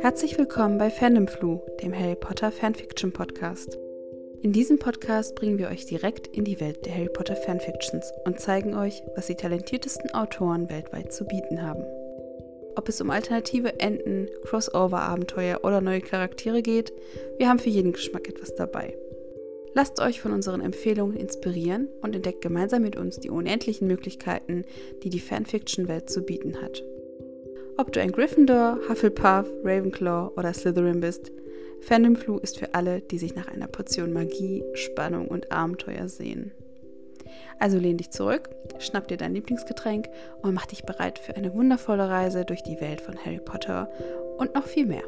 Herzlich willkommen bei Fandom Flu, dem Harry Potter Fanfiction Podcast. In diesem Podcast bringen wir euch direkt in die Welt der Harry Potter Fanfictions und zeigen euch, was die talentiertesten Autoren weltweit zu bieten haben. Ob es um alternative Enden, Crossover-Abenteuer oder neue Charaktere geht, wir haben für jeden Geschmack etwas dabei. Lasst euch von unseren Empfehlungen inspirieren und entdeckt gemeinsam mit uns die unendlichen Möglichkeiten, die die Fanfiction-Welt zu bieten hat. Ob du ein Gryffindor, Hufflepuff, Ravenclaw oder Slytherin bist, Fandom Flu ist für alle, die sich nach einer Portion Magie, Spannung und Abenteuer sehen. Also lehn dich zurück, schnapp dir dein Lieblingsgetränk und mach dich bereit für eine wundervolle Reise durch die Welt von Harry Potter und noch viel mehr.